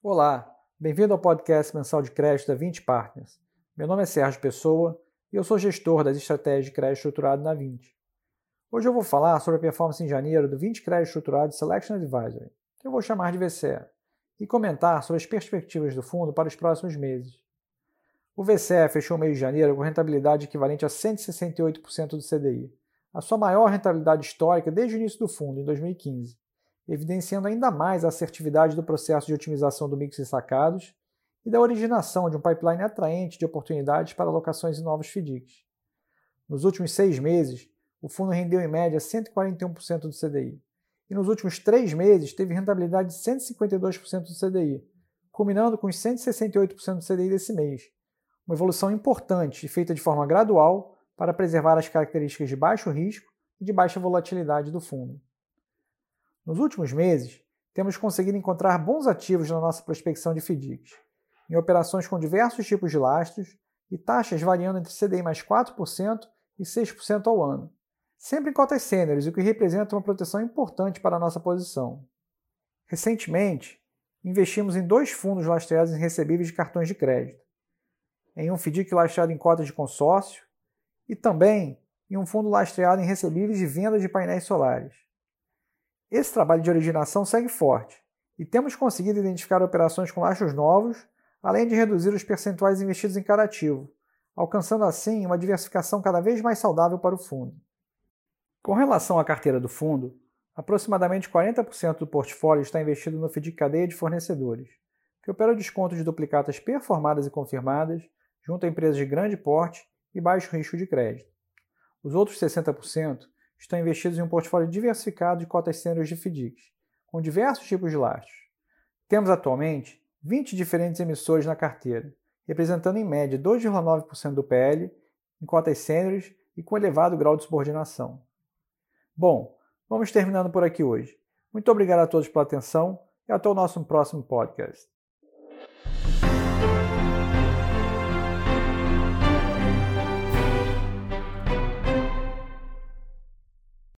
Olá, bem-vindo ao podcast mensal de crédito da 20 Partners. Meu nome é Sérgio Pessoa e eu sou gestor das estratégias de crédito estruturado na 20. Hoje eu vou falar sobre a performance em janeiro do 20 Crédito Estruturado Selection Advisory, que eu vou chamar de VCE, e comentar sobre as perspectivas do fundo para os próximos meses. O VCE fechou o mês de janeiro com rentabilidade equivalente a 168% do CDI, a sua maior rentabilidade histórica desde o início do fundo, em 2015 evidenciando ainda mais a assertividade do processo de otimização do mix de sacados e da originação de um pipeline atraente de oportunidades para alocações em novos FDICs. Nos últimos seis meses, o fundo rendeu em média 141% do CDI, e nos últimos três meses teve rentabilidade de 152% do CDI, culminando com os 168% do CDI desse mês, uma evolução importante e feita de forma gradual para preservar as características de baixo risco e de baixa volatilidade do fundo. Nos últimos meses, temos conseguido encontrar bons ativos na nossa prospecção de FDICs, em operações com diversos tipos de lastros e taxas variando entre CDI mais 4% e 6% ao ano, sempre em cotas sêniores, o que representa uma proteção importante para a nossa posição. Recentemente, investimos em dois fundos lastreados em recebíveis de cartões de crédito, em um FDIC lastreado em cotas de consórcio e também em um fundo lastreado em recebíveis de venda de painéis solares. Esse trabalho de originação segue forte e temos conseguido identificar operações com lastros novos, além de reduzir os percentuais investidos em cada ativo, alcançando assim uma diversificação cada vez mais saudável para o fundo. Com relação à carteira do fundo, aproximadamente 40% do portfólio está investido no FDIC cadeia de fornecedores, que opera o desconto de duplicatas performadas e confirmadas junto a empresas de grande porte e baixo risco de crédito. Os outros 60% estão investidos em um portfólio diversificado de cotas sêniores de FDICs, com diversos tipos de lastros. Temos atualmente 20 diferentes emissores na carteira, representando em média 2,9% do PL em cotas sêniores e com elevado grau de subordinação. Bom, vamos terminando por aqui hoje. Muito obrigado a todos pela atenção e até o nosso próximo podcast.